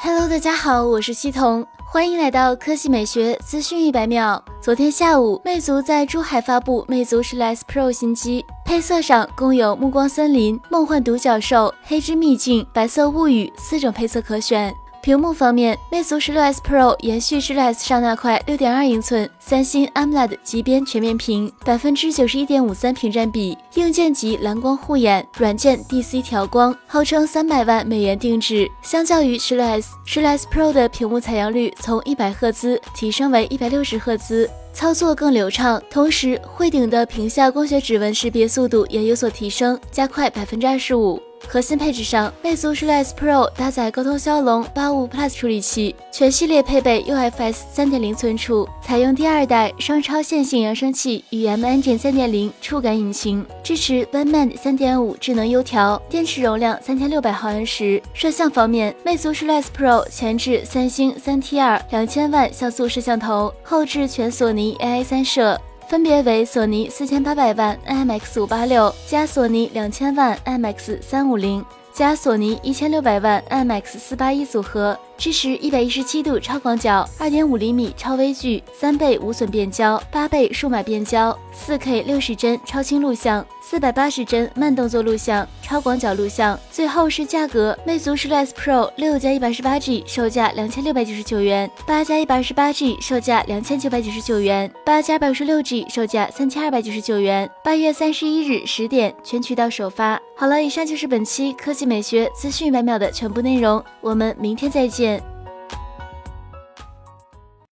Hello，大家好，我是西彤，欢迎来到科技美学资讯一百秒。昨天下午，魅族在珠海发布魅族十六 S Pro 新机，配色上共有暮光森林、梦幻独角兽、黑之秘境、白色物语四种配色可选。屏幕方面，魅族十六 S Pro 延续十六 S 上那块六点二英寸三星 AMOLED 极边全面屏，百分之九十一点五三屏占比，硬件级蓝光护眼，软件 DC 调光，号称三百万美元定制。相较于十六 S，十六 S Pro 的屏幕采样率从一百赫兹提升为一百六十赫兹，操作更流畅。同时，汇顶的屏下光学指纹识别速度也有所提升，加快百分之二十五。核心配置上，魅族十六 S Pro 搭载高通骁龙八五 Plus 处理器，全系列配备 UFS 三点零存储，采用第二代双超线性扬声器与 M Engine 三点零触感引擎，支持 OneMand 三点五智能优调，电池容量三千六百毫安时。摄像方面，魅族十六 S Pro 前置三星三 T 二两千万像素摄像头，后置全索尼 AI 三摄。分别为索尼四千八百万 IMX 五八六加索尼两千万 IMX 三五零加索尼一千六百万 IMX 四八一组合。支持一百一十七度超广角、二点五厘米超微距、三倍无损变焦、八倍数码变焦、四 K 六十帧超清录像、四百八十帧慢动作录像、超广角录像。最后是价格，魅族十六 S Pro 六加一百二十八 G 售价两千六百九十九元，八加一百二十八 G 售价两千九百九十九元，八加二百五十六 G 售价三千二百九十九元。八月三十一日十点全渠道首发。好了，以上就是本期科技美学资讯一百秒的全部内容，我们明天再。见。